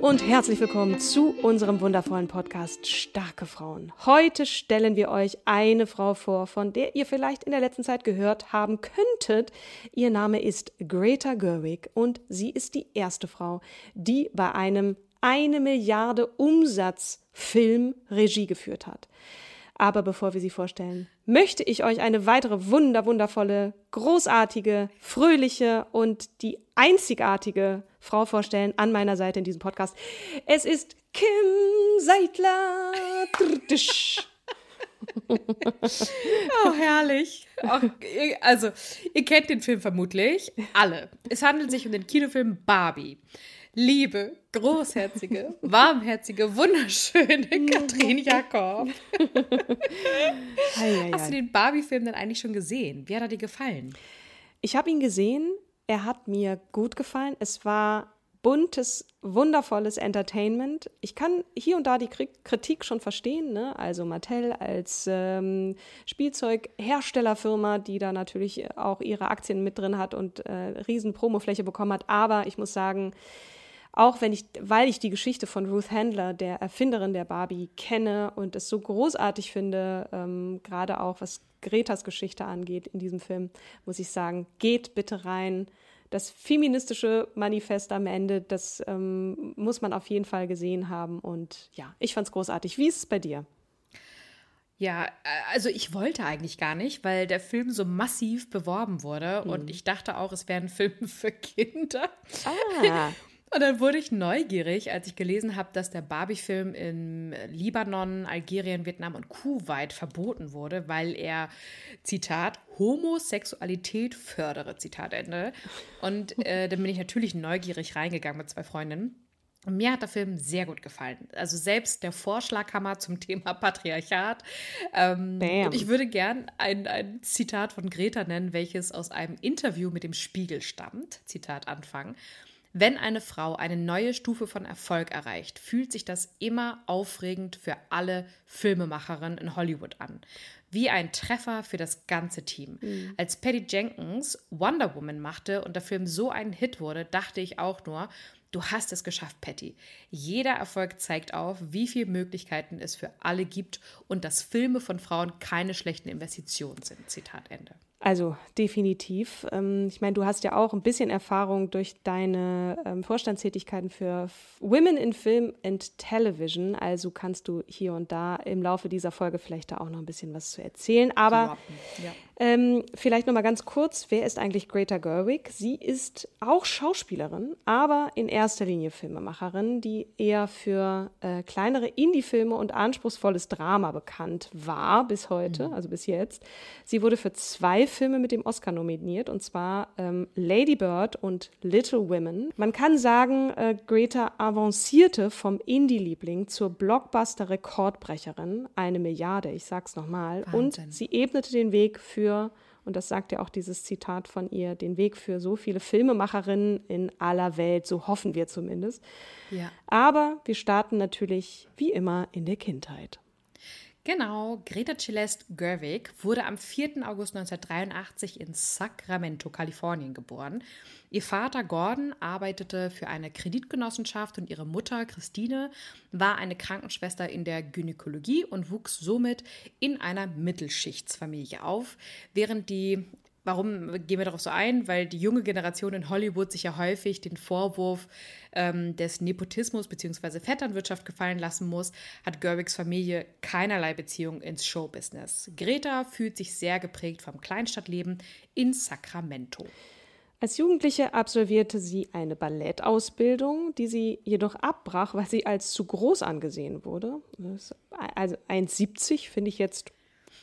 Und herzlich willkommen zu unserem wundervollen Podcast Starke Frauen. Heute stellen wir euch eine Frau vor, von der ihr vielleicht in der letzten Zeit gehört haben könntet. Ihr Name ist Greta Gerwig und sie ist die erste Frau, die bei einem eine Milliarde Umsatzfilm Regie geführt hat. Aber bevor wir sie vorstellen, möchte ich euch eine weitere wunder, wundervolle, großartige, fröhliche und die einzigartige Frau vorstellen an meiner Seite in diesem Podcast. Es ist Kim Seidler. oh, herrlich. Auch, also, ihr kennt den Film vermutlich. Alle. Es handelt sich um den Kinofilm Barbie liebe, großherzige, warmherzige, wunderschöne Katrin Jakob. Hast du den Barbie-Film denn eigentlich schon gesehen? Wie hat er dir gefallen? Ich habe ihn gesehen. Er hat mir gut gefallen. Es war buntes, wundervolles Entertainment. Ich kann hier und da die Kritik schon verstehen. Ne? Also Mattel als ähm, Spielzeugherstellerfirma, die da natürlich auch ihre Aktien mit drin hat und äh, riesen Promofläche bekommen hat. Aber ich muss sagen, auch wenn ich, weil ich die Geschichte von Ruth Handler, der Erfinderin der Barbie, kenne und es so großartig finde, ähm, gerade auch was Gretas Geschichte angeht in diesem Film, muss ich sagen, geht bitte rein. Das feministische Manifest am Ende, das ähm, muss man auf jeden Fall gesehen haben. Und ja, ich fand es großartig. Wie ist es bei dir? Ja, äh, also ich wollte eigentlich gar nicht, weil der Film so massiv beworben wurde mhm. und ich dachte auch, es wäre ein Film für Kinder. Ah. Und dann wurde ich neugierig, als ich gelesen habe, dass der Barbie-Film in Libanon, Algerien, Vietnam und Kuwait verboten wurde, weil er, Zitat, Homosexualität fördere, Zitat Ende. Und äh, dann bin ich natürlich neugierig reingegangen mit zwei Freundinnen. Und mir hat der Film sehr gut gefallen. Also selbst der Vorschlaghammer zum Thema Patriarchat. Ähm, und ich würde gern ein, ein Zitat von Greta nennen, welches aus einem Interview mit dem Spiegel stammt. Zitat Anfang. Wenn eine Frau eine neue Stufe von Erfolg erreicht, fühlt sich das immer aufregend für alle Filmemacherinnen in Hollywood an. Wie ein Treffer für das ganze Team. Mhm. Als Patty Jenkins Wonder Woman machte und der Film so ein Hit wurde, dachte ich auch nur, du hast es geschafft, Patty. Jeder Erfolg zeigt auf, wie viele Möglichkeiten es für alle gibt und dass Filme von Frauen keine schlechten Investitionen sind. Zitat Ende. Also definitiv. Ähm, ich meine, du hast ja auch ein bisschen Erfahrung durch deine ähm, Vorstandstätigkeiten für Women in Film and Television. Also kannst du hier und da im Laufe dieser Folge vielleicht da auch noch ein bisschen was zu erzählen. Aber ja. Ähm, vielleicht noch mal ganz kurz: Wer ist eigentlich Greta Gerwig? Sie ist auch Schauspielerin, aber in erster Linie Filmemacherin, die eher für äh, kleinere Indie-Filme und anspruchsvolles Drama bekannt war bis heute, mhm. also bis jetzt. Sie wurde für zwei Filme mit dem Oscar nominiert, und zwar ähm, Lady Bird und Little Women. Man kann sagen, äh, Greta avancierte vom Indie-Liebling zur Blockbuster-Rekordbrecherin, eine Milliarde, ich sag's nochmal. Und sie ebnete den Weg für und das sagt ja auch dieses Zitat von ihr, den Weg für so viele Filmemacherinnen in aller Welt, so hoffen wir zumindest. Ja. Aber wir starten natürlich wie immer in der Kindheit. Genau, Greta Celeste Gerwig wurde am 4. August 1983 in Sacramento, Kalifornien geboren. Ihr Vater Gordon arbeitete für eine Kreditgenossenschaft und ihre Mutter Christine war eine Krankenschwester in der Gynäkologie und wuchs somit in einer Mittelschichtsfamilie auf, während die warum gehen wir darauf so ein? Weil die junge Generation in Hollywood sich ja häufig den Vorwurf ähm, des Nepotismus bzw. Vetternwirtschaft gefallen lassen muss, hat Gerwigs Familie keinerlei Beziehung ins Showbusiness. Greta fühlt sich sehr geprägt vom Kleinstadtleben in Sacramento. Als Jugendliche absolvierte sie eine Ballettausbildung, die sie jedoch abbrach, weil sie als zu groß angesehen wurde. Also 1,70 finde ich jetzt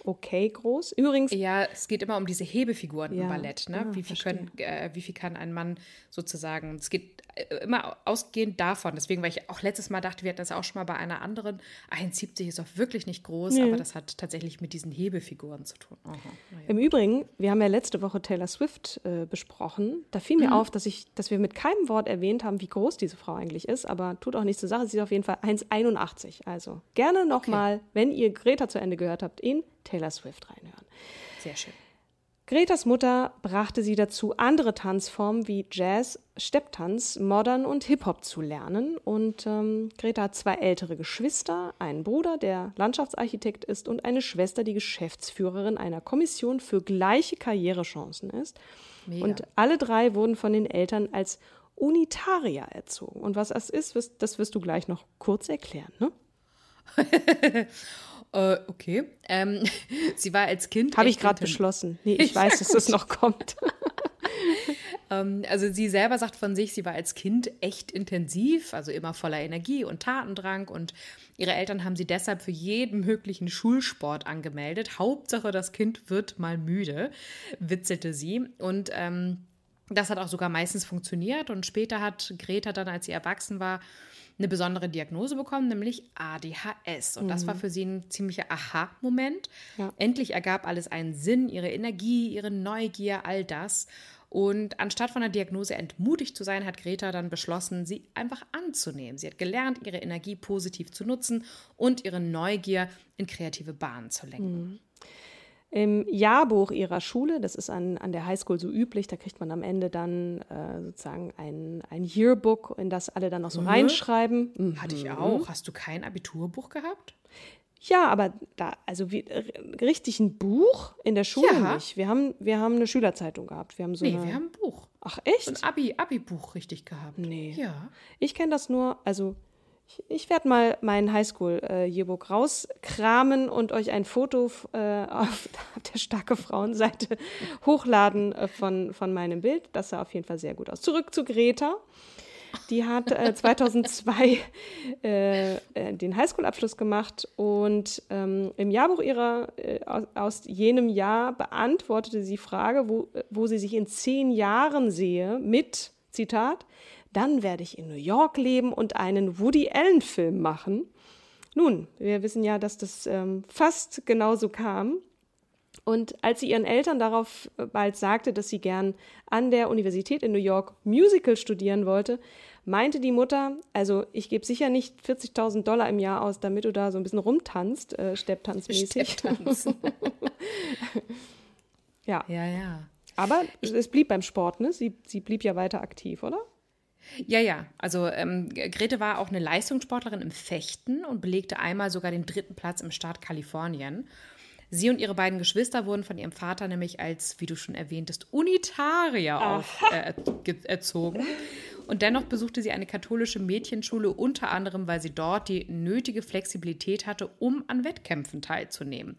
okay groß. Übrigens. Ja, es geht immer um diese Hebefiguren ja. im Ballett. Ne? Ah, wie, viel können, äh, wie viel kann ein Mann sozusagen. Es geht immer ausgehend davon. Deswegen, weil ich auch letztes Mal dachte, wir hatten das auch schon mal bei einer anderen. 1,70 ist auch wirklich nicht groß, nee. aber das hat tatsächlich mit diesen Hebefiguren zu tun. Aha, ja. Im Übrigen, wir haben ja letzte Woche Taylor Swift äh, besprochen. Da fiel mir mhm. auf, dass, ich, dass wir mit keinem Wort erwähnt haben, wie groß diese Frau eigentlich ist. Aber tut auch nichts zur Sache. Sie ist auf jeden Fall 1,81. Also gerne nochmal, okay. wenn ihr Greta zu Ende gehört habt, in Taylor Swift reinhören. Sehr schön. Gretas Mutter brachte sie dazu, andere Tanzformen wie Jazz, Stepptanz, Modern und Hip-Hop zu lernen. Und ähm, Greta hat zwei ältere Geschwister, einen Bruder, der Landschaftsarchitekt ist, und eine Schwester, die Geschäftsführerin einer Kommission für gleiche Karrierechancen ist. Mega. Und alle drei wurden von den Eltern als Unitarier erzogen. Und was das ist, das wirst du gleich noch kurz erklären, ne? Äh, okay. Ähm, sie war als Kind. Habe ich gerade beschlossen. Nee, ich weiß, dass das noch kommt. ähm, also sie selber sagt von sich, sie war als Kind echt intensiv, also immer voller Energie und Tatendrang und ihre Eltern haben sie deshalb für jeden möglichen Schulsport angemeldet. Hauptsache, das Kind wird mal müde, witzelte sie. Und ähm, das hat auch sogar meistens funktioniert. Und später hat Greta dann, als sie erwachsen war, eine besondere Diagnose bekommen, nämlich ADHS. Und mhm. das war mhm. für sie ein ziemlicher Aha-Moment. Ja. Endlich ergab alles einen Sinn, ihre Energie, ihre Neugier, all das. Und anstatt von der Diagnose entmutigt zu sein, hat Greta dann beschlossen, sie einfach anzunehmen. Sie hat gelernt, ihre Energie positiv zu nutzen und ihre Neugier in kreative Bahnen zu lenken. Mhm. Im Jahrbuch ihrer Schule, das ist an, an der Highschool so üblich, da kriegt man am Ende dann äh, sozusagen ein, ein Yearbook, in das alle dann noch so mhm. reinschreiben. Mhm. Hatte ich auch. Hast du kein Abiturbuch gehabt? Ja, aber da, also wie, richtig ein Buch in der Schule ja. nicht. Wir haben, wir haben eine Schülerzeitung gehabt. Wir haben so nee, eine, wir haben ein Buch. Ach, echt? So ein Abi, Abi-Buch richtig gehabt. Nee. Ja. Ich kenne das nur, also ich, ich werde mal mein Highschool-Yearbook äh, rauskramen und euch ein Foto äh, auf der starke Frauenseite hochladen äh, von, von meinem Bild. Das sah auf jeden Fall sehr gut aus. Zurück zu Greta. Die hat äh, 2002 äh, äh, den Highschool-Abschluss gemacht und ähm, im Jahrbuch ihrer äh, aus, aus, jenem Jahr beantwortete sie die Frage, wo, wo sie sich in zehn Jahren sehe, mit, Zitat, dann werde ich in New York leben und einen Woody Allen-Film machen. Nun, wir wissen ja, dass das ähm, fast genauso kam. Und als sie ihren Eltern darauf äh, bald sagte, dass sie gern an der Universität in New York Musical studieren wollte, meinte die Mutter, also ich gebe sicher nicht 40.000 Dollar im Jahr aus, damit du da so ein bisschen rumtanzt, äh, Stepptanzmäßig. Stepptanz. ja. Ja, ja. Aber es blieb beim Sport, ne? Sie, sie blieb ja weiter aktiv, oder? Ja, ja. Also ähm, Grete war auch eine Leistungssportlerin im Fechten und belegte einmal sogar den dritten Platz im Staat Kalifornien. Sie und ihre beiden Geschwister wurden von ihrem Vater nämlich als, wie du schon erwähntest, Unitarier auf, äh, erzogen. Und dennoch besuchte sie eine katholische Mädchenschule, unter anderem, weil sie dort die nötige Flexibilität hatte, um an Wettkämpfen teilzunehmen.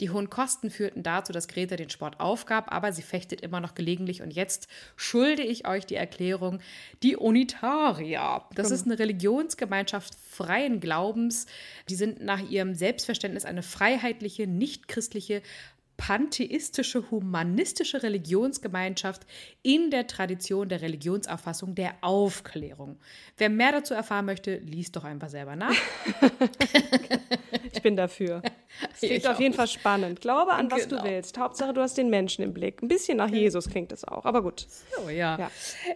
Die hohen Kosten führten dazu, dass Greta den Sport aufgab, aber sie fechtet immer noch gelegentlich. Und jetzt schulde ich euch die Erklärung, die Unitarier. Das genau. ist eine Religionsgemeinschaft freien Glaubens. Die sind nach ihrem Selbstverständnis eine freiheitliche, nicht-christliche pantheistische, humanistische Religionsgemeinschaft in der Tradition der Religionsauffassung der Aufklärung. Wer mehr dazu erfahren möchte, liest doch einfach selber nach. ich bin dafür. Es klingt auf jeden Fall spannend. Glaube an, was genau. du willst. Hauptsache, du hast den Menschen im Blick. Ein bisschen nach Jesus klingt es auch, aber gut. So, ja. ja.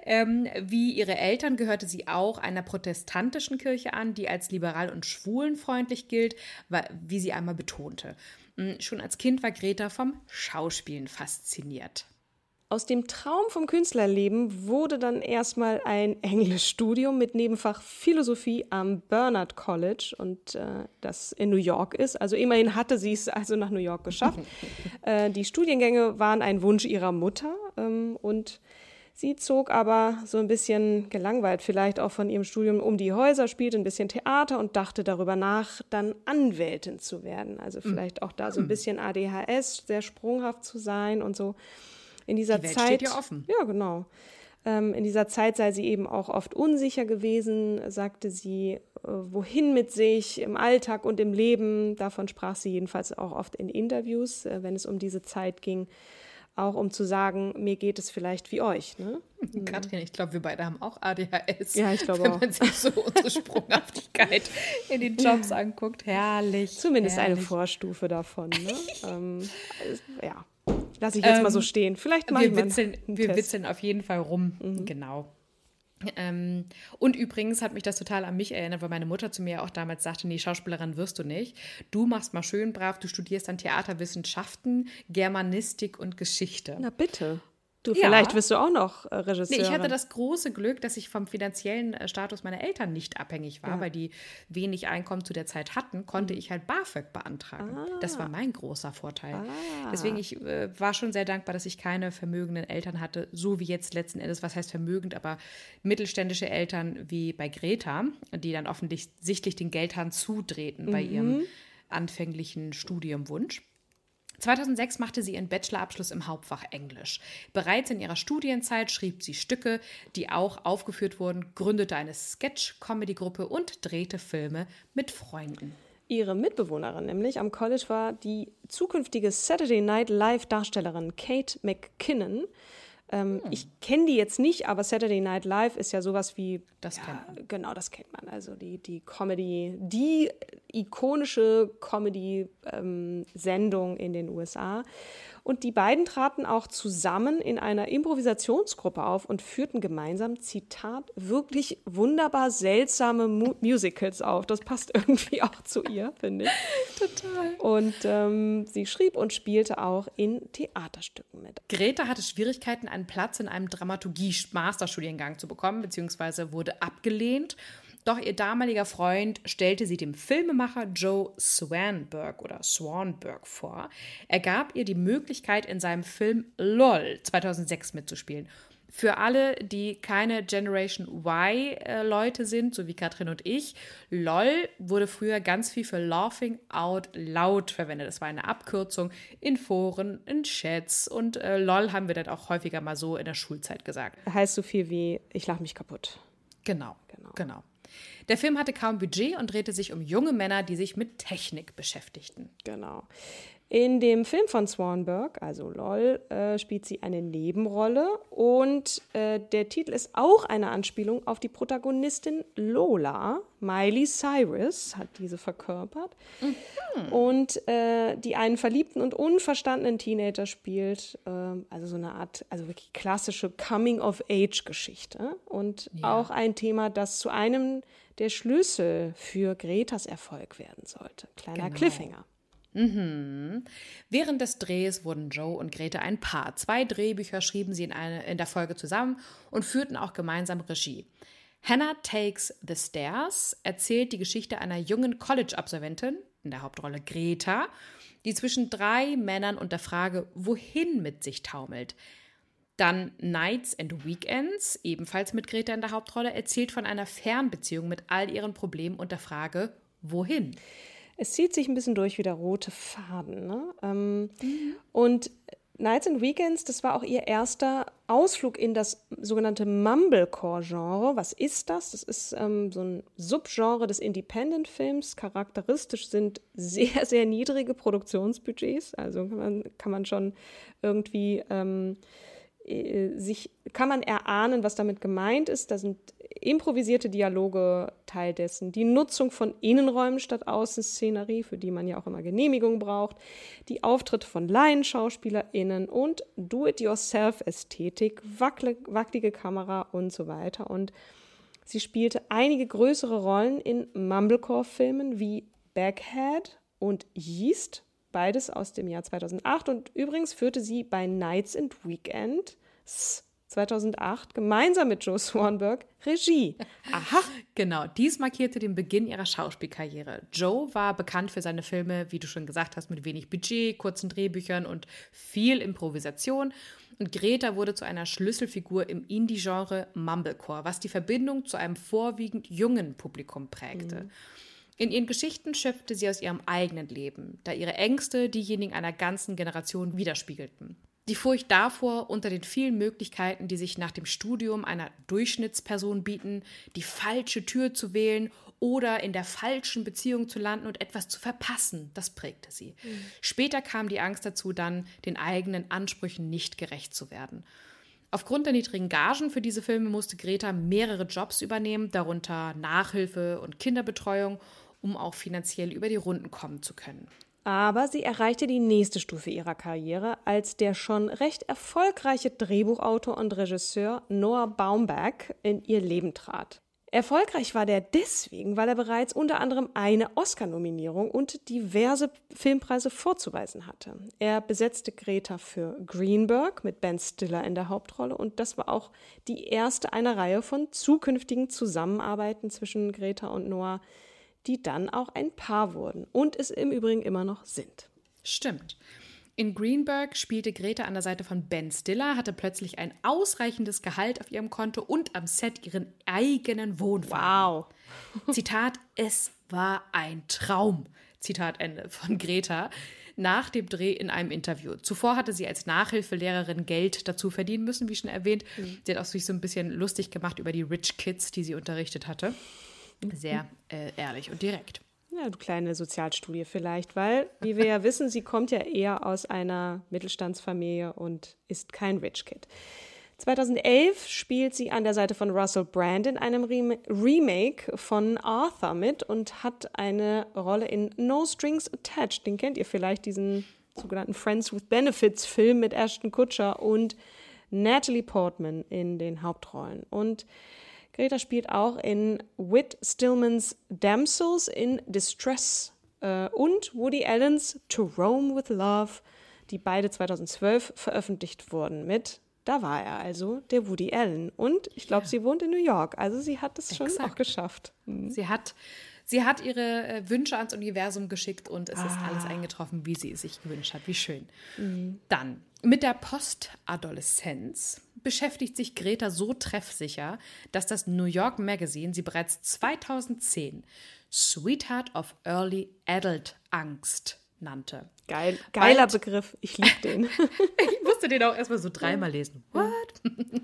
Ähm, wie ihre Eltern gehörte sie auch einer protestantischen Kirche an, die als liberal und schwulenfreundlich gilt, wie sie einmal betonte. Hm, schon als Kind war Greta vom Schauspielen fasziniert. Aus dem Traum vom Künstlerleben wurde dann erstmal ein Englischstudium mit Nebenfach Philosophie am Bernard College und äh, das in New York ist. Also immerhin hatte sie es also nach New York geschafft. äh, die Studiengänge waren ein Wunsch ihrer Mutter ähm, und Sie zog aber so ein bisschen gelangweilt vielleicht auch von ihrem Studium um die Häuser, spielte ein bisschen Theater und dachte darüber nach, dann Anwältin zu werden. Also hm. vielleicht auch da so ein hm. bisschen ADHS, sehr sprunghaft zu sein und so. In dieser die Welt Zeit. Steht ja offen. Ja, genau. Ähm, in dieser Zeit sei sie eben auch oft unsicher gewesen, sagte sie, äh, wohin mit sich im Alltag und im Leben. Davon sprach sie jedenfalls auch oft in Interviews, äh, wenn es um diese Zeit ging auch um zu sagen, mir geht es vielleicht wie euch. Ne? Katrin, ich glaube, wir beide haben auch ADHS. Ja, ich glaube auch. Wenn man sich so unsere Sprunghaftigkeit in den Jobs anguckt. Herrlich. Zumindest herrlich. eine Vorstufe davon. Ne? ähm, ja, lasse ich jetzt ähm, mal so ähm, stehen. Vielleicht mal wir witzeln, wir witzeln auf jeden Fall rum. Mhm. Genau. Ähm, und übrigens hat mich das total an mich erinnert, weil meine Mutter zu mir auch damals sagte, nee, Schauspielerin wirst du nicht. Du machst mal schön brav, du studierst dann Theaterwissenschaften, Germanistik und Geschichte. Na bitte. Du, ja. vielleicht wirst du auch noch äh, Regisseur. Nee, ich hatte das große Glück, dass ich vom finanziellen äh, Status meiner Eltern nicht abhängig war, ja. weil die wenig Einkommen zu der Zeit hatten, konnte mhm. ich halt BAföG beantragen. Ah. Das war mein großer Vorteil. Ah. Deswegen, ich äh, war schon sehr dankbar, dass ich keine vermögenden Eltern hatte, so wie jetzt letzten Endes, was heißt vermögend, aber mittelständische Eltern wie bei Greta, die dann offensichtlich den Geldhahn zudrehten mhm. bei ihrem anfänglichen Studiumwunsch. 2006 machte sie ihren Bachelorabschluss im Hauptfach Englisch. Bereits in ihrer Studienzeit schrieb sie Stücke, die auch aufgeführt wurden, gründete eine Sketch-Comedy-Gruppe und drehte Filme mit Freunden. Ihre Mitbewohnerin nämlich am College war die zukünftige Saturday Night Live-Darstellerin Kate McKinnon. Ähm, hm. Ich kenne die jetzt nicht, aber Saturday Night Live ist ja sowas wie. Das ja, kennt man. Genau, das kennt man. Also die, die Comedy, die ikonische Comedy-Sendung ähm, in den USA. Und die beiden traten auch zusammen in einer Improvisationsgruppe auf und führten gemeinsam, Zitat, wirklich wunderbar seltsame Mu Musicals auf. Das passt irgendwie auch zu ihr, finde ich. Total. Und ähm, sie schrieb und spielte auch in Theaterstücken mit. Greta hatte Schwierigkeiten, einen Platz in einem Dramaturgie-Masterstudiengang zu bekommen, beziehungsweise wurde abgelehnt. Doch ihr damaliger Freund stellte sie dem Filmemacher Joe Swanberg oder Swanberg vor. Er gab ihr die Möglichkeit, in seinem Film LOL 2006 mitzuspielen. Für alle, die keine Generation Y-Leute äh, sind, so wie Katrin und ich, LOL wurde früher ganz viel für Laughing Out Loud verwendet. Das war eine Abkürzung in Foren, in Chats und äh, LOL haben wir dann auch häufiger mal so in der Schulzeit gesagt. Heißt so viel wie ich lach mich kaputt. Genau, genau. genau. Der Film hatte kaum Budget und drehte sich um junge Männer, die sich mit Technik beschäftigten. Genau. In dem Film von Swanberg, also LOL, äh, spielt sie eine Nebenrolle und äh, der Titel ist auch eine Anspielung auf die Protagonistin Lola. Miley Cyrus hat diese verkörpert mhm. und äh, die einen verliebten und unverstandenen Teenager spielt. Ähm, also so eine Art, also wirklich klassische Coming-of-Age-Geschichte und ja. auch ein Thema, das zu einem der Schlüssel für Gretas Erfolg werden sollte. Kleiner genau. Cliffhanger. Mhm. Während des Drehs wurden Joe und Greta ein Paar. Zwei Drehbücher schrieben sie in, eine, in der Folge zusammen und führten auch gemeinsam Regie. Hannah Takes the Stairs erzählt die Geschichte einer jungen College-Absolventin, in der Hauptrolle Greta, die zwischen drei Männern und der Frage, wohin mit sich taumelt. Dann Nights and Weekends, ebenfalls mit Greta in der Hauptrolle, erzählt von einer Fernbeziehung mit all ihren Problemen und der Frage, wohin. Es zieht sich ein bisschen durch wie der rote Faden. Ne? Ähm, mhm. Und Nights and Weekends, das war auch ihr erster Ausflug in das sogenannte Mumblecore-Genre. Was ist das? Das ist ähm, so ein Subgenre des Independent-Films. Charakteristisch sind sehr, sehr niedrige Produktionsbudgets. Also kann man, kann man schon irgendwie ähm, äh, sich, kann man erahnen, was damit gemeint ist. Da sind improvisierte Dialoge Teil dessen, die Nutzung von Innenräumen statt Außenszenerie, für die man ja auch immer Genehmigung braucht, die Auftritte von LaienschauspielerInnen und Do-it-yourself-Ästhetik, wackelige Kamera und so weiter. Und sie spielte einige größere Rollen in Mumblecore-Filmen wie Backhead und Yeast beides aus dem Jahr 2008. Und übrigens führte sie bei Nights and Weekends 2008 gemeinsam mit Joe Swanberg Regie. Aha. Genau, dies markierte den Beginn ihrer Schauspielkarriere. Joe war bekannt für seine Filme, wie du schon gesagt hast, mit wenig Budget, kurzen Drehbüchern und viel Improvisation. Und Greta wurde zu einer Schlüsselfigur im Indie-Genre Mumblecore, was die Verbindung zu einem vorwiegend jungen Publikum prägte. Mhm. In ihren Geschichten schöpfte sie aus ihrem eigenen Leben, da ihre Ängste diejenigen einer ganzen Generation widerspiegelten. Die Furcht davor, unter den vielen Möglichkeiten, die sich nach dem Studium einer Durchschnittsperson bieten, die falsche Tür zu wählen oder in der falschen Beziehung zu landen und etwas zu verpassen, das prägte sie. Mhm. Später kam die Angst dazu, dann den eigenen Ansprüchen nicht gerecht zu werden. Aufgrund der niedrigen Gagen für diese Filme musste Greta mehrere Jobs übernehmen, darunter Nachhilfe und Kinderbetreuung, um auch finanziell über die Runden kommen zu können. Aber sie erreichte die nächste Stufe ihrer Karriere, als der schon recht erfolgreiche Drehbuchautor und Regisseur Noah Baumbach in ihr Leben trat. Erfolgreich war der deswegen, weil er bereits unter anderem eine Oscar-Nominierung und diverse Filmpreise vorzuweisen hatte. Er besetzte Greta für Greenberg mit Ben Stiller in der Hauptrolle und das war auch die erste einer Reihe von zukünftigen Zusammenarbeiten zwischen Greta und Noah, die dann auch ein Paar wurden und es im Übrigen immer noch sind. Stimmt. In Greenberg spielte Greta an der Seite von Ben Stiller, hatte plötzlich ein ausreichendes Gehalt auf ihrem Konto und am Set ihren eigenen Wohnwagen. Wow. Zitat, es war ein Traum. Zitat Ende von Greta nach dem Dreh in einem Interview. Zuvor hatte sie als Nachhilfelehrerin Geld dazu verdienen müssen, wie schon erwähnt. Mhm. Sie hat auch sich so ein bisschen lustig gemacht über die Rich Kids, die sie unterrichtet hatte. Sehr äh, ehrlich und direkt. Ja, du kleine Sozialstudie vielleicht, weil, wie wir ja wissen, sie kommt ja eher aus einer Mittelstandsfamilie und ist kein Rich Kid. 2011 spielt sie an der Seite von Russell Brand in einem Remake von Arthur mit und hat eine Rolle in No Strings Attached. Den kennt ihr vielleicht, diesen sogenannten Friends with Benefits Film mit Ashton Kutcher und Natalie Portman in den Hauptrollen. Und Greta spielt auch in Whit Stillmans Damsels in Distress äh, und Woody Allens To Rome with Love, die beide 2012 veröffentlicht wurden mit da war er also, der Woody Allen. Und ich glaube, ja. sie wohnt in New York. Also sie hat es schon auch geschafft. Mhm. Sie hat sie hat ihre äh, Wünsche ans Universum geschickt und es ah. ist alles eingetroffen, wie sie es sich gewünscht hat. Wie schön. Mhm. Dann mit der Postadoleszenz beschäftigt sich Greta so treffsicher, dass das New York Magazine sie bereits 2010 Sweetheart of Early Adult Angst nannte. Geil, geiler Bald, Begriff. Ich liebe den. ich musste den auch erstmal so dreimal lesen. What?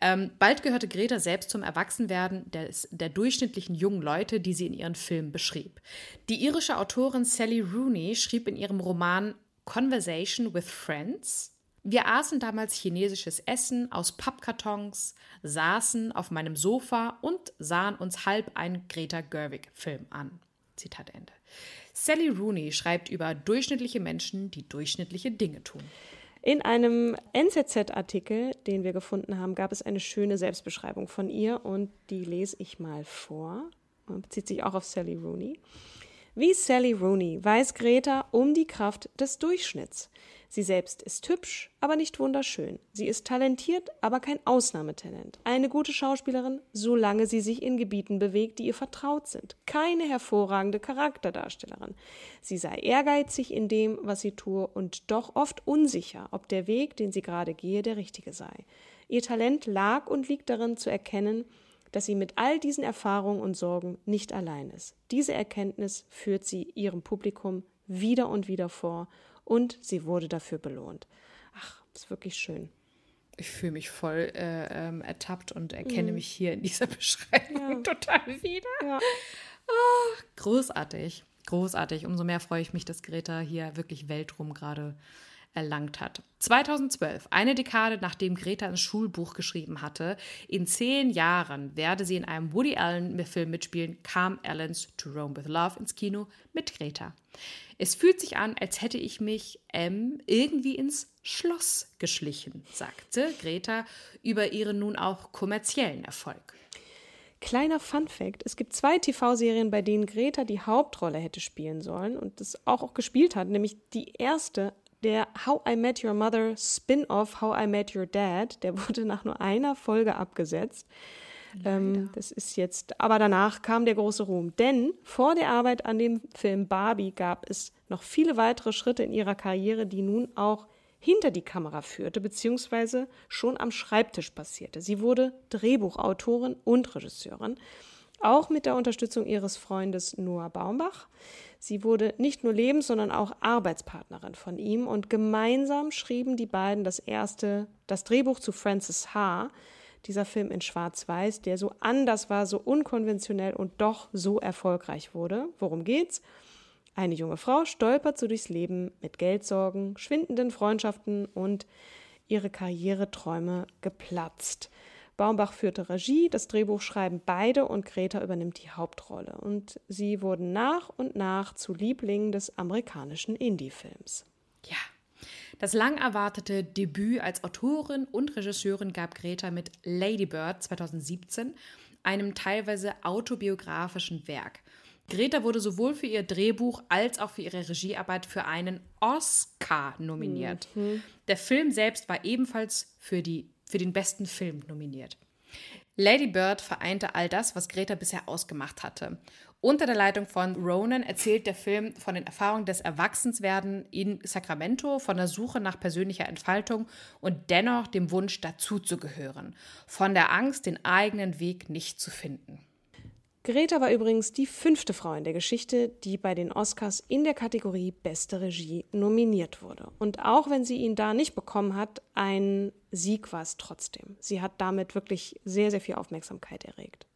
ähm, bald gehörte Greta selbst zum Erwachsenwerden des, der durchschnittlichen jungen Leute, die sie in ihren Filmen beschrieb. Die irische Autorin Sally Rooney schrieb in ihrem Roman Conversation with Friends. Wir aßen damals chinesisches Essen aus Pappkartons, saßen auf meinem Sofa und sahen uns halb einen Greta Gerwig-Film an. Zitat Ende. Sally Rooney schreibt über durchschnittliche Menschen, die durchschnittliche Dinge tun. In einem NZZ-Artikel, den wir gefunden haben, gab es eine schöne Selbstbeschreibung von ihr und die lese ich mal vor. Bezieht sich auch auf Sally Rooney. Wie Sally Rooney weiß Greta um die Kraft des Durchschnitts. Sie selbst ist hübsch, aber nicht wunderschön. Sie ist talentiert, aber kein Ausnahmetalent. Eine gute Schauspielerin, solange sie sich in Gebieten bewegt, die ihr vertraut sind. Keine hervorragende Charakterdarstellerin. Sie sei ehrgeizig in dem, was sie tue, und doch oft unsicher, ob der Weg, den sie gerade gehe, der richtige sei. Ihr Talent lag und liegt darin zu erkennen, dass sie mit all diesen Erfahrungen und Sorgen nicht allein ist. Diese Erkenntnis führt sie ihrem Publikum wieder und wieder vor und sie wurde dafür belohnt. Ach, ist wirklich schön. Ich fühle mich voll äh, ähm, ertappt und erkenne mhm. mich hier in dieser Beschreibung ja. total wieder. Ja. Oh, großartig, großartig. Umso mehr freue ich mich, dass Greta hier wirklich weltrum gerade erlangt hat. 2012, eine Dekade nachdem Greta ein Schulbuch geschrieben hatte, in zehn Jahren werde sie in einem Woody Allen-Film mitspielen, kam Allens To Rome with Love ins Kino mit Greta. Es fühlt sich an, als hätte ich mich ähm, irgendwie ins Schloss geschlichen, sagte Greta über ihren nun auch kommerziellen Erfolg. Kleiner Fun Fact: Es gibt zwei TV-Serien, bei denen Greta die Hauptrolle hätte spielen sollen und das auch, auch gespielt hat. Nämlich die erste, der How I Met Your Mother Spin-off How I Met Your Dad. Der wurde nach nur einer Folge abgesetzt. Ähm, das ist jetzt, aber danach kam der große Ruhm. Denn vor der Arbeit an dem Film Barbie gab es noch viele weitere Schritte in ihrer Karriere, die nun auch hinter die Kamera führte, beziehungsweise schon am Schreibtisch passierte. Sie wurde Drehbuchautorin und Regisseurin, auch mit der Unterstützung ihres Freundes Noah Baumbach. Sie wurde nicht nur Lebens-, sondern auch Arbeitspartnerin von ihm und gemeinsam schrieben die beiden das erste, das Drehbuch zu Francis H., dieser Film in Schwarz-Weiß, der so anders war, so unkonventionell und doch so erfolgreich wurde. Worum geht's? Eine junge Frau stolpert so durchs Leben mit Geldsorgen, schwindenden Freundschaften und ihre Karriereträume geplatzt. Baumbach führte Regie, das Drehbuch schreiben beide und Greta übernimmt die Hauptrolle. Und sie wurden nach und nach zu Lieblingen des amerikanischen Indie-Films. Ja, das lang erwartete Debüt als Autorin und Regisseurin gab Greta mit Lady Bird 2017, einem teilweise autobiografischen Werk. Greta wurde sowohl für ihr Drehbuch als auch für ihre Regiearbeit für einen Oscar nominiert. Mhm. Der Film selbst war ebenfalls für, die, für den besten Film nominiert. Lady Bird vereinte all das, was Greta bisher ausgemacht hatte. Unter der Leitung von Ronan erzählt der Film von den Erfahrungen des Erwachsenswerden in Sacramento, von der Suche nach persönlicher Entfaltung und dennoch dem Wunsch dazuzugehören, von der Angst, den eigenen Weg nicht zu finden. Greta war übrigens die fünfte Frau in der Geschichte, die bei den Oscars in der Kategorie Beste Regie nominiert wurde. Und auch wenn sie ihn da nicht bekommen hat, ein Sieg war es trotzdem. Sie hat damit wirklich sehr, sehr viel Aufmerksamkeit erregt.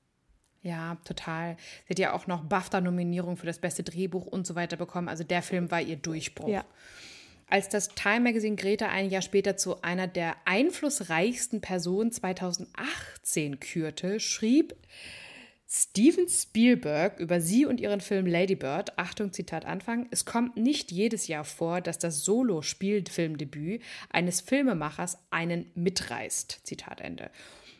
Ja, total. Sie hat ja auch noch BAFTA-Nominierung für das beste Drehbuch und so weiter bekommen. Also der Film war ihr Durchbruch. Ja. Als das Time Magazine Greta ein Jahr später zu einer der einflussreichsten Personen 2018 kürte, schrieb Steven Spielberg über sie und ihren Film Lady Bird, Achtung, Zitat Anfang, es kommt nicht jedes Jahr vor, dass das Solo-Spielfilmdebüt eines Filmemachers einen mitreißt, Zitat Ende.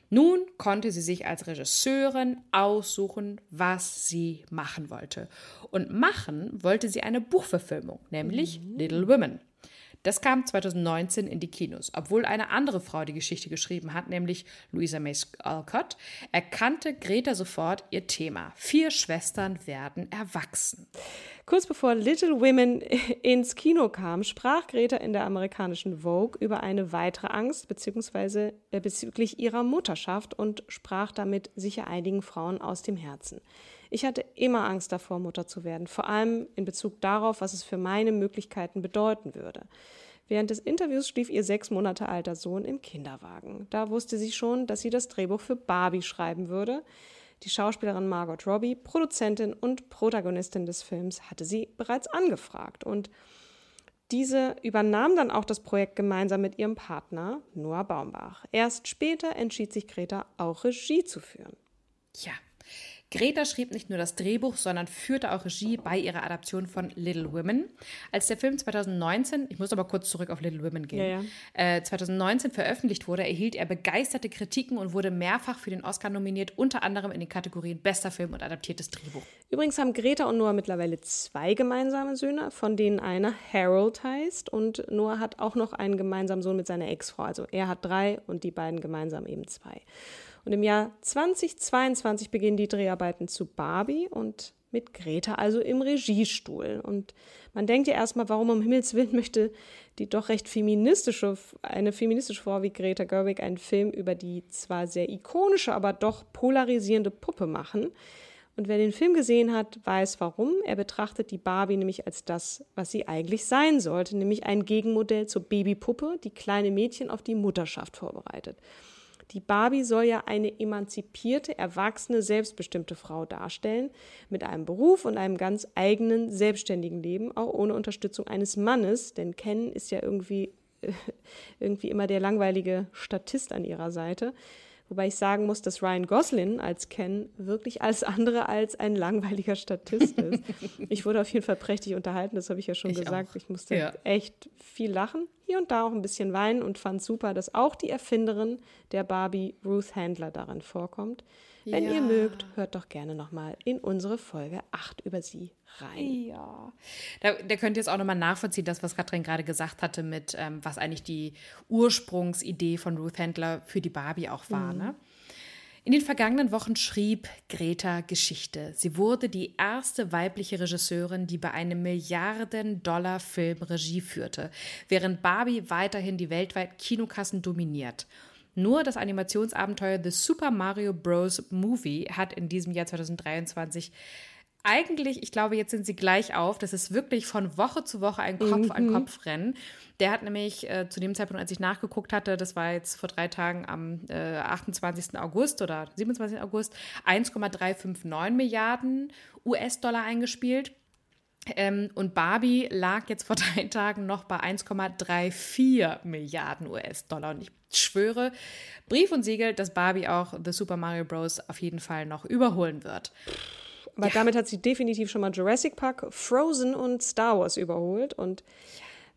Nun konnte sie sich als Regisseurin aussuchen, was sie machen wollte. Und machen wollte sie eine Buchverfilmung, nämlich mhm. Little Women. Das kam 2019 in die Kinos. Obwohl eine andere Frau die Geschichte geschrieben hat, nämlich Louisa May Alcott, erkannte Greta sofort ihr Thema. Vier Schwestern werden erwachsen. Kurz bevor Little Women ins Kino kam, sprach Greta in der amerikanischen Vogue über eine weitere Angst bzw. Äh, bezüglich ihrer Mutterschaft und sprach damit sicher einigen Frauen aus dem Herzen. Ich hatte immer Angst davor, Mutter zu werden, vor allem in Bezug darauf, was es für meine Möglichkeiten bedeuten würde. Während des Interviews schlief ihr sechs Monate alter Sohn im Kinderwagen. Da wusste sie schon, dass sie das Drehbuch für Barbie schreiben würde. Die Schauspielerin Margot Robbie, Produzentin und Protagonistin des Films, hatte sie bereits angefragt. Und diese übernahm dann auch das Projekt gemeinsam mit ihrem Partner Noah Baumbach. Erst später entschied sich Greta auch Regie zu führen. Ja, Greta schrieb nicht nur das Drehbuch, sondern führte auch Regie bei ihrer Adaption von Little Women. Als der Film 2019, ich muss aber kurz zurück auf Little Women gehen, ja, ja. Äh, 2019 veröffentlicht wurde, erhielt er begeisterte Kritiken und wurde mehrfach für den Oscar nominiert, unter anderem in den Kategorien Bester Film und adaptiertes Drehbuch. Übrigens haben Greta und Noah mittlerweile zwei gemeinsame Söhne, von denen einer Harold heißt und Noah hat auch noch einen gemeinsamen Sohn mit seiner Ex-Frau. Also er hat drei und die beiden gemeinsam eben zwei. Und im Jahr 2022 beginnen die Dreharbeiten zu Barbie und mit Greta also im Regiestuhl. Und man denkt ja erstmal, warum um Himmels Willen möchte die doch recht feministische, eine feministische Frau wie Greta Gerwig einen Film über die zwar sehr ikonische, aber doch polarisierende Puppe machen. Und wer den Film gesehen hat, weiß warum. Er betrachtet die Barbie nämlich als das, was sie eigentlich sein sollte, nämlich ein Gegenmodell zur Babypuppe, die kleine Mädchen auf die Mutterschaft vorbereitet. Die Barbie soll ja eine emanzipierte, erwachsene, selbstbestimmte Frau darstellen, mit einem Beruf und einem ganz eigenen, selbstständigen Leben, auch ohne Unterstützung eines Mannes, denn Ken ist ja irgendwie, irgendwie immer der langweilige Statist an ihrer Seite. Wobei ich sagen muss, dass Ryan Gosling als Ken wirklich alles andere als ein langweiliger Statist ist. ich wurde auf jeden Fall prächtig unterhalten, das habe ich ja schon ich gesagt. Auch. Ich musste ja. echt viel lachen, hier und da auch ein bisschen weinen und fand super, dass auch die Erfinderin der Barbie, Ruth Handler, darin vorkommt. Wenn ja. ihr mögt, hört doch gerne nochmal in unsere Folge 8 über sie rein. Ja. Da, da könnt ihr jetzt auch nochmal nachvollziehen, das, was Katrin gerade gesagt hatte, mit ähm, was eigentlich die Ursprungsidee von Ruth Handler für die Barbie auch war. Mhm. Ne? In den vergangenen Wochen schrieb Greta Geschichte. Sie wurde die erste weibliche Regisseurin, die bei einem Milliarden-Dollar-Film Regie führte, während Barbie weiterhin die weltweiten Kinokassen dominiert. Nur das Animationsabenteuer The Super Mario Bros. Movie hat in diesem Jahr 2023 eigentlich, ich glaube, jetzt sind sie gleich auf. Das ist wirklich von Woche zu Woche ein Kopf an mhm. Kopf rennen. Der hat nämlich äh, zu dem Zeitpunkt, als ich nachgeguckt hatte, das war jetzt vor drei Tagen am äh, 28. August oder 27. August, 1,359 Milliarden US-Dollar eingespielt. Ähm, und Barbie lag jetzt vor drei Tagen noch bei 1,34 Milliarden US-Dollar. Und ich schwöre, Brief und Siegel, dass Barbie auch The Super Mario Bros. auf jeden Fall noch überholen wird. Aber ja. damit hat sie definitiv schon mal Jurassic Park, Frozen und Star Wars überholt. Und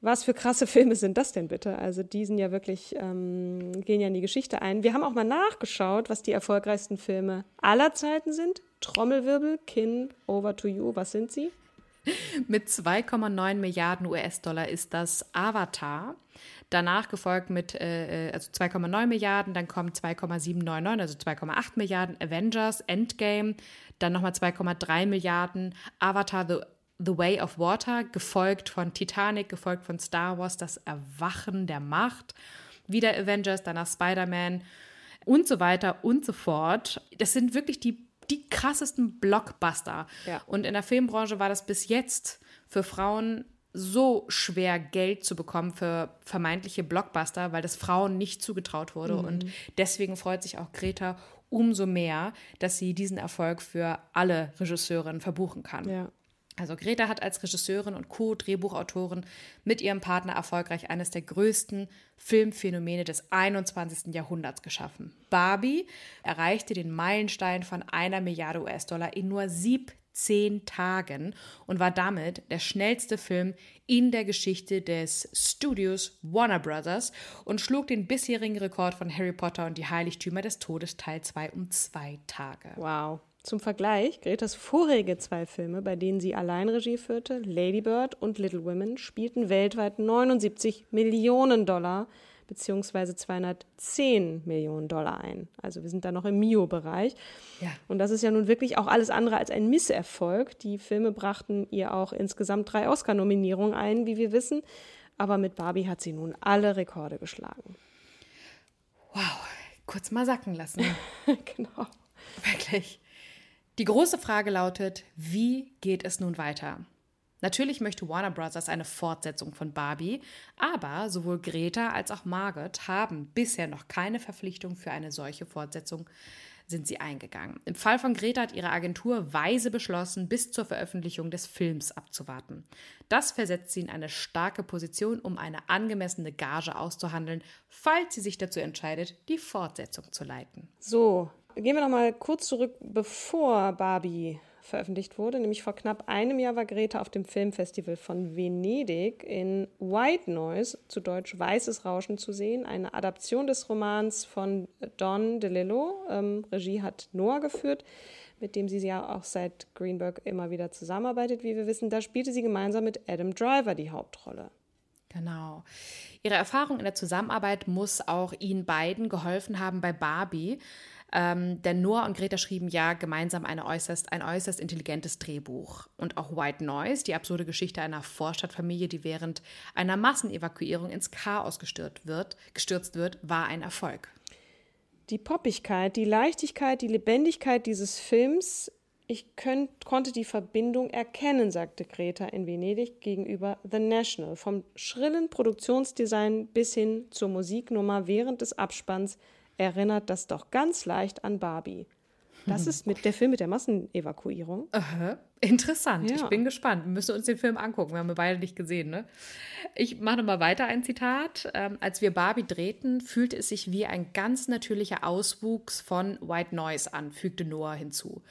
was für krasse Filme sind das denn bitte? Also die sind ja wirklich, ähm, gehen ja in die Geschichte ein. Wir haben auch mal nachgeschaut, was die erfolgreichsten Filme aller Zeiten sind. Trommelwirbel, Kin, Over to You, was sind sie? Mit 2,9 Milliarden US-Dollar ist das Avatar. Danach gefolgt mit äh, äh also 2,9 Milliarden, dann kommt 2,799, also 2,8 Milliarden Avengers, Endgame, dann nochmal 2,3 Milliarden Avatar The, The Way of Water, gefolgt von Titanic, gefolgt von Star Wars, das Erwachen der Macht, wieder Avengers, danach Spider-Man und so weiter und so fort. Das sind wirklich die, die krassesten Blockbuster. Ja. Und in der Filmbranche war das bis jetzt für Frauen so schwer, Geld zu bekommen für vermeintliche Blockbuster, weil das Frauen nicht zugetraut wurde. Mhm. Und deswegen freut sich auch Greta umso mehr, dass sie diesen Erfolg für alle Regisseurinnen verbuchen kann. Ja. Also Greta hat als Regisseurin und Co-Drehbuchautorin mit ihrem Partner erfolgreich eines der größten Filmphänomene des 21. Jahrhunderts geschaffen. Barbie erreichte den Meilenstein von einer Milliarde US-Dollar in nur 17 Tagen und war damit der schnellste Film in der Geschichte des Studios Warner Brothers und schlug den bisherigen Rekord von Harry Potter und die Heiligtümer des Todes Teil 2 um zwei Tage. Wow. Zum Vergleich, Gretas vorherige zwei Filme, bei denen sie allein Regie führte, Lady Bird und Little Women, spielten weltweit 79 Millionen Dollar bzw. 210 Millionen Dollar ein. Also wir sind da noch im Mio-Bereich. Ja. Und das ist ja nun wirklich auch alles andere als ein Misserfolg. Die Filme brachten ihr auch insgesamt drei Oscar-Nominierungen ein, wie wir wissen. Aber mit Barbie hat sie nun alle Rekorde geschlagen. Wow, kurz mal sacken lassen. genau. Wirklich. Die große Frage lautet, wie geht es nun weiter? Natürlich möchte Warner Bros. eine Fortsetzung von Barbie, aber sowohl Greta als auch Margot haben bisher noch keine Verpflichtung für eine solche Fortsetzung sind sie eingegangen. Im Fall von Greta hat ihre Agentur weise beschlossen, bis zur Veröffentlichung des Films abzuwarten. Das versetzt sie in eine starke Position, um eine angemessene Gage auszuhandeln, falls sie sich dazu entscheidet, die Fortsetzung zu leiten. So, gehen wir noch mal kurz zurück, bevor Barbie veröffentlicht wurde. Nämlich vor knapp einem Jahr war Greta auf dem Filmfestival von Venedig in White Noise, zu Deutsch Weißes Rauschen, zu sehen. Eine Adaption des Romans von Don DeLillo. Ähm, Regie hat Noah geführt, mit dem sie ja auch seit Greenberg immer wieder zusammenarbeitet, wie wir wissen. Da spielte sie gemeinsam mit Adam Driver die Hauptrolle. Genau. Ihre Erfahrung in der Zusammenarbeit muss auch Ihnen beiden geholfen haben bei Barbie. Ähm, denn Noah und Greta schrieben ja gemeinsam äußerst, ein äußerst intelligentes Drehbuch. Und auch White Noise, die absurde Geschichte einer Vorstadtfamilie, die während einer Massenevakuierung ins Chaos gestürzt wird, gestürzt wird, war ein Erfolg. Die Poppigkeit, die Leichtigkeit, die Lebendigkeit dieses Films ich könnt, konnte die Verbindung erkennen, sagte Greta in Venedig gegenüber The National. Vom schrillen Produktionsdesign bis hin zur Musiknummer während des Abspanns erinnert das doch ganz leicht an Barbie. Das ist mit der Film mit der Massenevakuierung. Aha. Interessant. Ja. Ich bin gespannt. Wir müssen uns den Film angucken. Wir haben ihn beide nicht gesehen. Ne? Ich mache mal weiter ein Zitat. Ähm, als wir Barbie drehten, fühlte es sich wie ein ganz natürlicher Auswuchs von White Noise an, fügte Noah hinzu.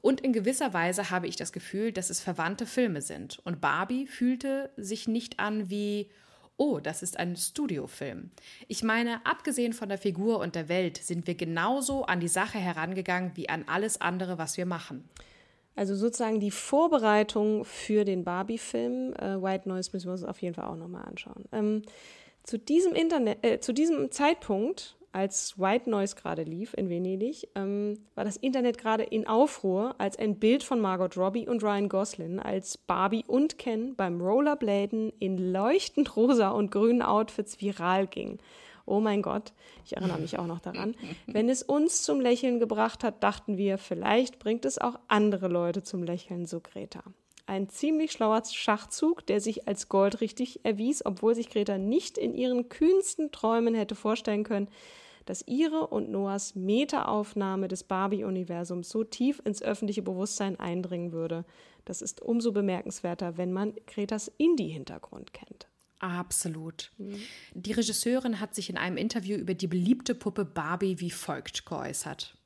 Und in gewisser Weise habe ich das Gefühl, dass es verwandte Filme sind. Und Barbie fühlte sich nicht an wie oh, das ist ein Studiofilm. Ich meine, abgesehen von der Figur und der Welt sind wir genauso an die Sache herangegangen wie an alles andere, was wir machen. Also sozusagen die Vorbereitung für den Barbie-Film. Äh, White Noise müssen wir uns auf jeden Fall auch nochmal anschauen. Ähm, zu diesem Internet, äh, zu diesem Zeitpunkt als White Noise gerade lief in Venedig, ähm, war das Internet gerade in Aufruhr, als ein Bild von Margot Robbie und Ryan Gosling als Barbie und Ken beim Rollerbladen in leuchtend rosa und grünen Outfits viral ging. Oh mein Gott, ich erinnere mich auch noch daran. Wenn es uns zum Lächeln gebracht hat, dachten wir, vielleicht bringt es auch andere Leute zum Lächeln, so Greta. Ein ziemlich schlauer Schachzug, der sich als goldrichtig erwies, obwohl sich Greta nicht in ihren kühnsten Träumen hätte vorstellen können, dass ihre und Noahs Metaaufnahme des Barbie-Universums so tief ins öffentliche Bewusstsein eindringen würde. Das ist umso bemerkenswerter, wenn man Gretas Indie-Hintergrund kennt. Absolut. Mhm. Die Regisseurin hat sich in einem Interview über die beliebte Puppe Barbie wie folgt geäußert.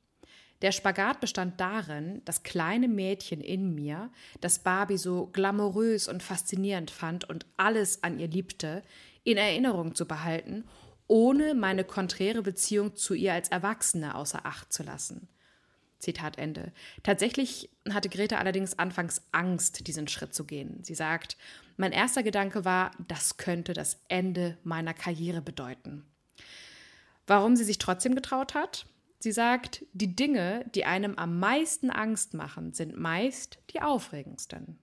Der Spagat bestand darin, das kleine Mädchen in mir, das Barbie so glamourös und faszinierend fand und alles an ihr liebte, in Erinnerung zu behalten ohne meine konträre Beziehung zu ihr als Erwachsene außer Acht zu lassen. Zitat Ende. Tatsächlich hatte Greta allerdings anfangs Angst, diesen Schritt zu gehen. Sie sagt, mein erster Gedanke war, das könnte das Ende meiner Karriere bedeuten. Warum sie sich trotzdem getraut hat? Sie sagt, die Dinge, die einem am meisten Angst machen, sind meist die aufregendsten.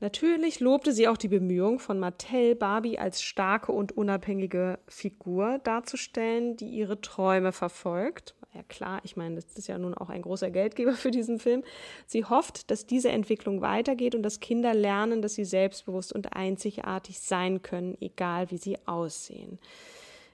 Natürlich lobte sie auch die Bemühung von Mattel, Barbie als starke und unabhängige Figur darzustellen, die ihre Träume verfolgt. Ja klar, ich meine, das ist ja nun auch ein großer Geldgeber für diesen Film. Sie hofft, dass diese Entwicklung weitergeht und dass Kinder lernen, dass sie selbstbewusst und einzigartig sein können, egal wie sie aussehen.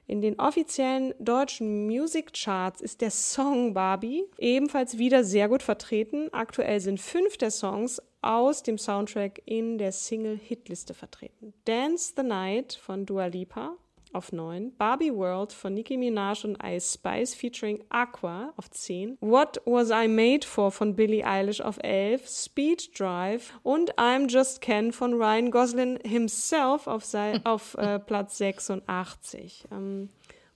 In den offiziellen deutschen Music Charts ist der Song Barbie ebenfalls wieder sehr gut vertreten. Aktuell sind fünf der Songs aus dem Soundtrack in der Single-Hitliste vertreten. Dance the Night von Dua Lipa auf 9, Barbie World von Nicki Minaj und Ice Spice featuring Aqua auf 10, What Was I Made For von Billie Eilish auf 11, Speed Drive und I'm Just Ken von Ryan Gosling himself auf, auf äh, Platz 86. Ähm,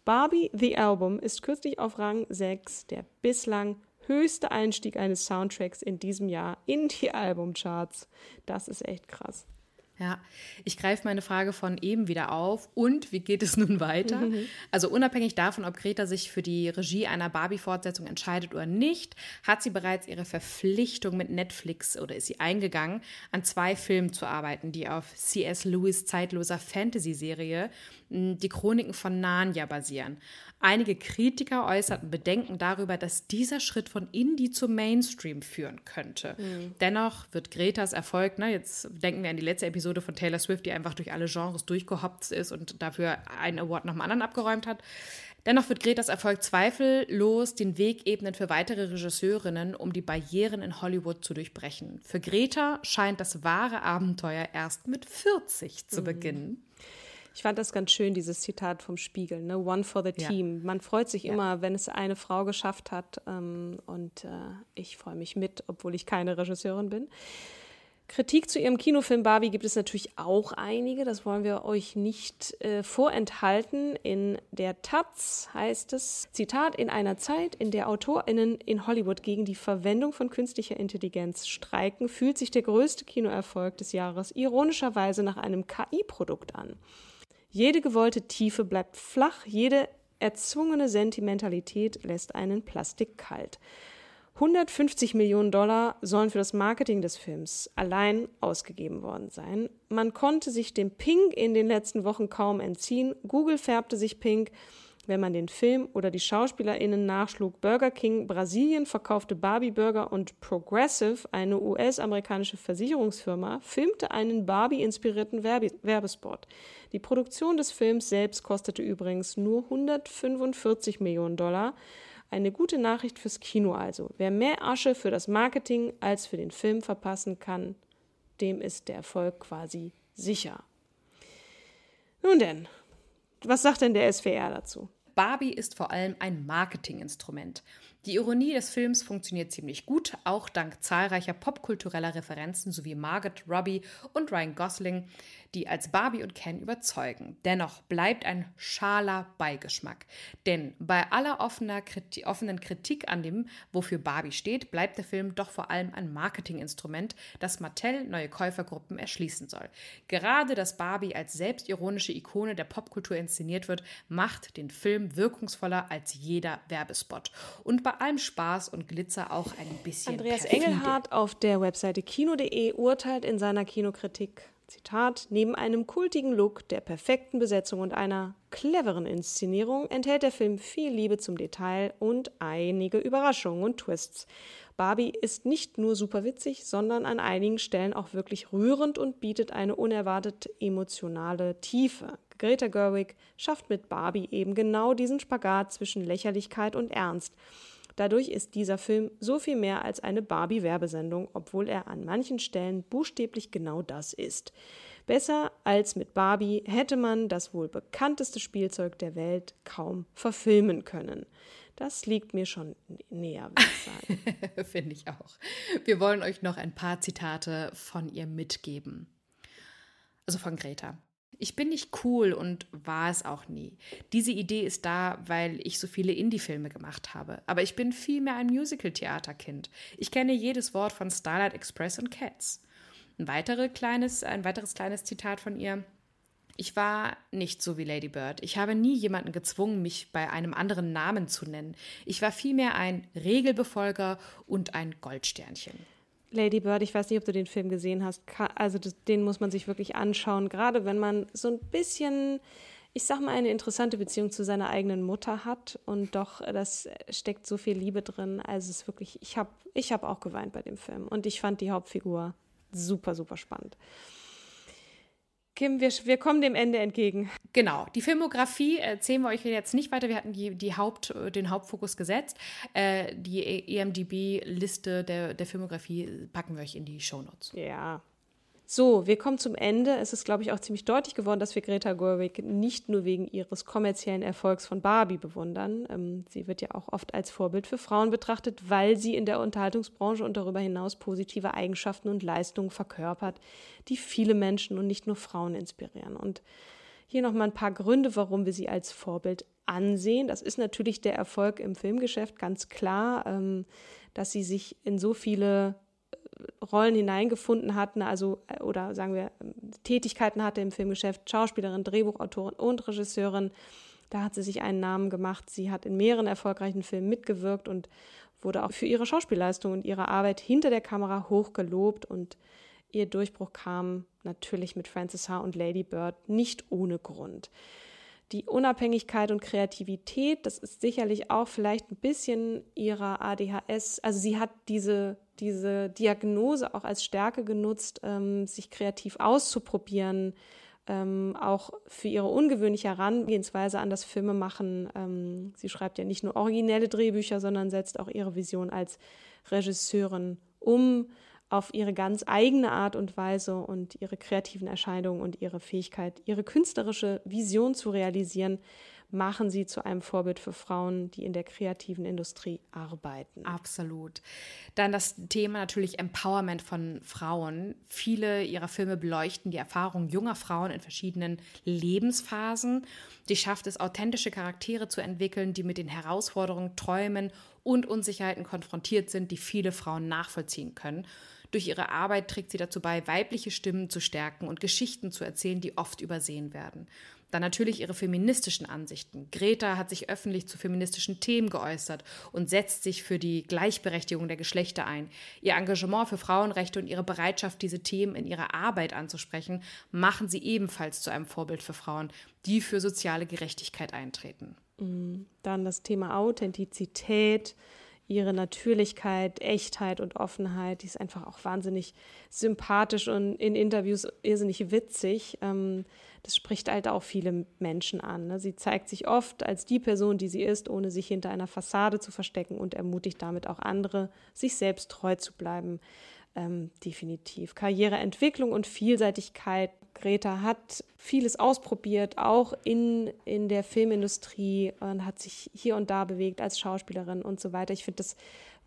Barbie The Album ist kürzlich auf Rang 6 der bislang höchste Einstieg eines Soundtracks in diesem Jahr in die Albumcharts. Das ist echt krass. Ja, ich greife meine Frage von eben wieder auf. Und wie geht es nun weiter? Mhm. Also unabhängig davon, ob Greta sich für die Regie einer Barbie-Fortsetzung entscheidet oder nicht, hat sie bereits ihre Verpflichtung mit Netflix oder ist sie eingegangen, an zwei Filmen zu arbeiten, die auf C.S. Lewis zeitloser Fantasy-Serie die Chroniken von Narnia basieren. Einige Kritiker äußerten Bedenken darüber, dass dieser Schritt von Indie zum Mainstream führen könnte. Mhm. Dennoch wird Gretas Erfolg, ne, jetzt denken wir an die letzte Episode von Taylor Swift, die einfach durch alle Genres durchgehoppt ist und dafür einen Award nach dem anderen abgeräumt hat. Dennoch wird Gretas Erfolg zweifellos den Weg ebnen für weitere Regisseurinnen, um die Barrieren in Hollywood zu durchbrechen. Für Greta scheint das wahre Abenteuer erst mit 40 zu mhm. Ich fand das ganz schön, dieses Zitat vom Spiegel, ne? One for the team. Ja. Man freut sich ja. immer, wenn es eine Frau geschafft hat. Ähm, und äh, ich freue mich mit, obwohl ich keine Regisseurin bin. Kritik zu ihrem Kinofilm Barbie gibt es natürlich auch einige, das wollen wir euch nicht äh, vorenthalten. In der Taz heißt es, Zitat, in einer Zeit, in der Autorinnen in Hollywood gegen die Verwendung von künstlicher Intelligenz streiken, fühlt sich der größte Kinoerfolg des Jahres ironischerweise nach einem KI-Produkt an. Jede gewollte Tiefe bleibt flach, jede erzwungene Sentimentalität lässt einen Plastik kalt. 150 Millionen Dollar sollen für das Marketing des Films allein ausgegeben worden sein. Man konnte sich dem Pink in den letzten Wochen kaum entziehen. Google färbte sich pink wenn man den Film oder die SchauspielerInnen nachschlug, Burger King Brasilien verkaufte Barbie Burger und Progressive, eine US-amerikanische Versicherungsfirma, filmte einen Barbie-inspirierten Werbespot. Die Produktion des Films selbst kostete übrigens nur 145 Millionen Dollar. Eine gute Nachricht fürs Kino also. Wer mehr Asche für das Marketing als für den Film verpassen kann, dem ist der Erfolg quasi sicher. Nun denn, was sagt denn der SWR dazu? Barbie ist vor allem ein Marketinginstrument. Die Ironie des Films funktioniert ziemlich gut, auch dank zahlreicher popkultureller Referenzen sowie Margot Robbie und Ryan Gosling, die als Barbie und Ken überzeugen. Dennoch bleibt ein schaler Beigeschmack. Denn bei aller offener Kritik, offenen Kritik an dem, wofür Barbie steht, bleibt der Film doch vor allem ein Marketinginstrument, das Mattel neue Käufergruppen erschließen soll. Gerade dass Barbie als selbstironische Ikone der Popkultur inszeniert wird, macht den Film wirkungsvoller als jeder Werbespot. Und bei allem Spaß und Glitzer auch ein bisschen Andreas perfide. Engelhardt auf der Webseite kino.de urteilt in seiner Kinokritik Zitat, neben einem kultigen Look, der perfekten Besetzung und einer cleveren Inszenierung enthält der Film viel Liebe zum Detail und einige Überraschungen und Twists. Barbie ist nicht nur super witzig, sondern an einigen Stellen auch wirklich rührend und bietet eine unerwartet emotionale Tiefe. Greta Gerwig schafft mit Barbie eben genau diesen Spagat zwischen Lächerlichkeit und Ernst. Dadurch ist dieser Film so viel mehr als eine Barbie-Werbesendung, obwohl er an manchen Stellen buchstäblich genau das ist. Besser als mit Barbie hätte man das wohl bekannteste Spielzeug der Welt kaum verfilmen können. Das liegt mir schon näher, würde ich sagen. Finde ich auch. Wir wollen euch noch ein paar Zitate von ihr mitgeben. Also von Greta. Ich bin nicht cool und war es auch nie. Diese Idee ist da, weil ich so viele Indie-Filme gemacht habe. Aber ich bin vielmehr ein Musical-Theaterkind. Ich kenne jedes Wort von Starlight Express und Cats. Ein, weitere kleines, ein weiteres kleines Zitat von ihr. Ich war nicht so wie Lady Bird. Ich habe nie jemanden gezwungen, mich bei einem anderen Namen zu nennen. Ich war vielmehr ein Regelbefolger und ein Goldsternchen. Lady Bird, ich weiß nicht, ob du den Film gesehen hast. Also den muss man sich wirklich anschauen, gerade wenn man so ein bisschen, ich sag mal, eine interessante Beziehung zu seiner eigenen Mutter hat und doch, das steckt so viel Liebe drin. Also es ist wirklich, ich habe ich hab auch geweint bei dem Film und ich fand die Hauptfigur super, super spannend. Kim, wir, wir kommen dem Ende entgegen. Genau. Die Filmografie erzählen wir euch jetzt nicht weiter. Wir hatten die, die Haupt, den Hauptfokus gesetzt. Äh, die EMDB-Liste der, der Filmografie packen wir euch in die Shownotes. Ja, so, wir kommen zum Ende. Es ist, glaube ich, auch ziemlich deutlich geworden, dass wir Greta Gerwig nicht nur wegen ihres kommerziellen Erfolgs von Barbie bewundern. Ähm, sie wird ja auch oft als Vorbild für Frauen betrachtet, weil sie in der Unterhaltungsbranche und darüber hinaus positive Eigenschaften und Leistungen verkörpert, die viele Menschen und nicht nur Frauen inspirieren. Und hier nochmal ein paar Gründe, warum wir sie als Vorbild ansehen. Das ist natürlich der Erfolg im Filmgeschäft, ganz klar, ähm, dass sie sich in so viele Rollen hineingefunden hatten, also äh, oder sagen wir Tätigkeiten hatte im Filmgeschäft, Schauspielerin, Drehbuchautorin und Regisseurin. Da hat sie sich einen Namen gemacht. Sie hat in mehreren erfolgreichen Filmen mitgewirkt und wurde auch für ihre Schauspielleistung und ihre Arbeit hinter der Kamera hoch gelobt und ihr Durchbruch kam natürlich mit Frances Ha und Lady Bird nicht ohne Grund. Die Unabhängigkeit und Kreativität, das ist sicherlich auch vielleicht ein bisschen ihrer ADHS. Also sie hat diese diese Diagnose auch als Stärke genutzt, ähm, sich kreativ auszuprobieren, ähm, auch für ihre ungewöhnliche Herangehensweise an das Filmemachen. Ähm, sie schreibt ja nicht nur originelle Drehbücher, sondern setzt auch ihre Vision als Regisseurin um auf ihre ganz eigene Art und Weise und ihre kreativen Erscheinungen und ihre Fähigkeit, ihre künstlerische Vision zu realisieren, machen sie zu einem Vorbild für Frauen, die in der kreativen Industrie arbeiten. Absolut. Dann das Thema natürlich Empowerment von Frauen. Viele ihrer Filme beleuchten die Erfahrungen junger Frauen in verschiedenen Lebensphasen. Sie schafft es, authentische Charaktere zu entwickeln, die mit den Herausforderungen, Träumen und Unsicherheiten konfrontiert sind, die viele Frauen nachvollziehen können. Durch ihre Arbeit trägt sie dazu bei, weibliche Stimmen zu stärken und Geschichten zu erzählen, die oft übersehen werden. Dann natürlich ihre feministischen Ansichten. Greta hat sich öffentlich zu feministischen Themen geäußert und setzt sich für die Gleichberechtigung der Geschlechter ein. Ihr Engagement für Frauenrechte und ihre Bereitschaft, diese Themen in ihrer Arbeit anzusprechen, machen sie ebenfalls zu einem Vorbild für Frauen, die für soziale Gerechtigkeit eintreten. Mm, dann das Thema Authentizität ihre Natürlichkeit, Echtheit und Offenheit. Die ist einfach auch wahnsinnig sympathisch und in Interviews irrsinnig witzig. Ähm, das spricht halt auch viele Menschen an. Ne? Sie zeigt sich oft als die Person, die sie ist, ohne sich hinter einer Fassade zu verstecken und ermutigt damit auch andere, sich selbst treu zu bleiben. Ähm, definitiv. Karriereentwicklung und Vielseitigkeit. Greta hat vieles ausprobiert, auch in, in der Filmindustrie und hat sich hier und da bewegt als Schauspielerin und so weiter. Ich finde das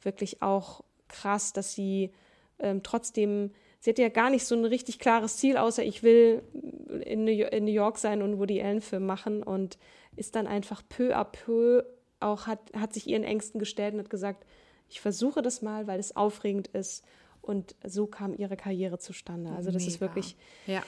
wirklich auch krass, dass sie ähm, trotzdem sie hat ja gar nicht so ein richtig klares Ziel, außer ich will in New York sein und Woody Allen-Film machen und ist dann einfach peu à peu auch hat, hat sich ihren Ängsten gestellt und hat gesagt, ich versuche das mal, weil es aufregend ist. Und so kam ihre Karriere zustande. Also das Mega. ist wirklich ja.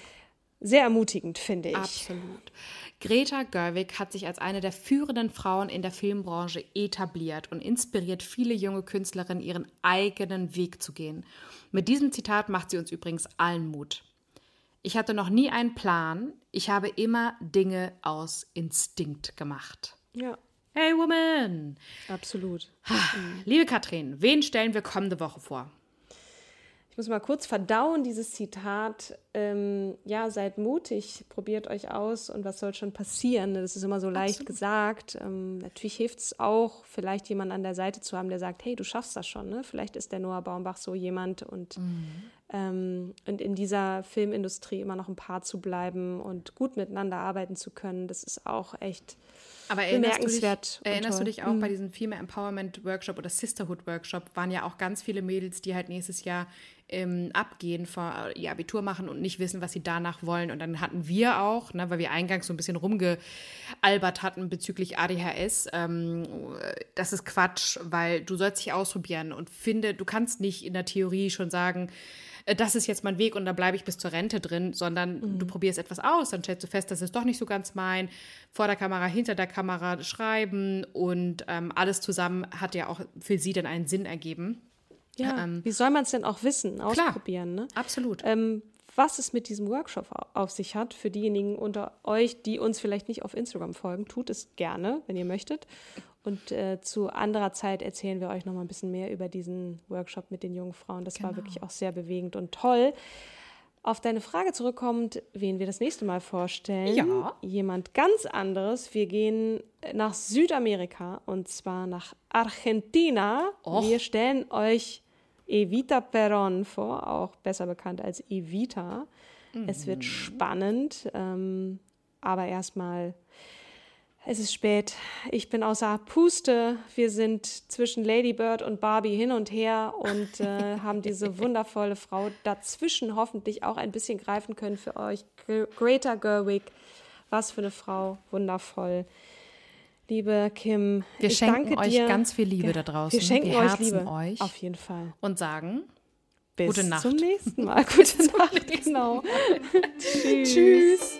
Sehr ermutigend, finde ich. Absolut. Greta Gerwig hat sich als eine der führenden Frauen in der Filmbranche etabliert und inspiriert viele junge Künstlerinnen, ihren eigenen Weg zu gehen. Mit diesem Zitat macht sie uns übrigens allen Mut. Ich hatte noch nie einen Plan, ich habe immer Dinge aus Instinkt gemacht. Ja. Hey Woman! Absolut. Liebe Katrin, wen stellen wir kommende Woche vor? Muss mal kurz verdauen, dieses Zitat. Ähm, ja, seid mutig, probiert euch aus und was soll schon passieren? Das ist immer so leicht Absolut. gesagt. Ähm, natürlich hilft es auch, vielleicht jemanden an der Seite zu haben, der sagt, hey, du schaffst das schon. Ne? Vielleicht ist der Noah Baumbach so jemand und, mhm. ähm, und in dieser Filmindustrie immer noch ein Paar zu bleiben und gut miteinander arbeiten zu können, das ist auch echt aber erinnerst, du dich, erinnerst du dich auch mhm. bei diesem Female Empowerment Workshop oder Sisterhood Workshop waren ja auch ganz viele Mädels, die halt nächstes Jahr ähm, abgehen, vor, ihr Abitur machen und nicht wissen, was sie danach wollen. Und dann hatten wir auch, ne, weil wir eingangs so ein bisschen rumgealbert hatten bezüglich ADHS, ähm, das ist Quatsch, weil du sollst dich ausprobieren und finde, du kannst nicht in der Theorie schon sagen, äh, das ist jetzt mein Weg und da bleibe ich bis zur Rente drin, sondern mhm. du probierst etwas aus, dann stellst du fest, das ist doch nicht so ganz mein. Vor der Kamera, hinter der Kamera schreiben und ähm, alles zusammen hat ja auch für sie dann einen Sinn ergeben. Ja, ähm, wie soll man es denn auch wissen, ausprobieren? Klar, ne? Absolut. Ähm, was es mit diesem Workshop auf sich hat, für diejenigen unter euch, die uns vielleicht nicht auf Instagram folgen, tut es gerne, wenn ihr möchtet. Und äh, zu anderer Zeit erzählen wir euch noch mal ein bisschen mehr über diesen Workshop mit den jungen Frauen. Das genau. war wirklich auch sehr bewegend und toll. Auf deine Frage zurückkommt, wen wir das nächste Mal vorstellen. Ja. Jemand ganz anderes. Wir gehen nach Südamerika und zwar nach Argentina. Och. Wir stellen euch Evita Perón vor, auch besser bekannt als Evita. Mhm. Es wird mhm. spannend, ähm, aber erstmal es ist spät. Ich bin außer Puste. Wir sind zwischen Lady Bird und Barbie hin und her und äh, haben diese wundervolle Frau dazwischen hoffentlich auch ein bisschen greifen können für euch. Greta Gerwig. Was für eine Frau. Wundervoll. Liebe Kim, wir schenken euch dir. ganz viel Liebe da draußen. Wir schenken wir euch Liebe. euch. Auf jeden Fall. Und sagen bis gute Nacht. zum nächsten Mal. Gute Nacht, genau. Tschüss. Tschüss.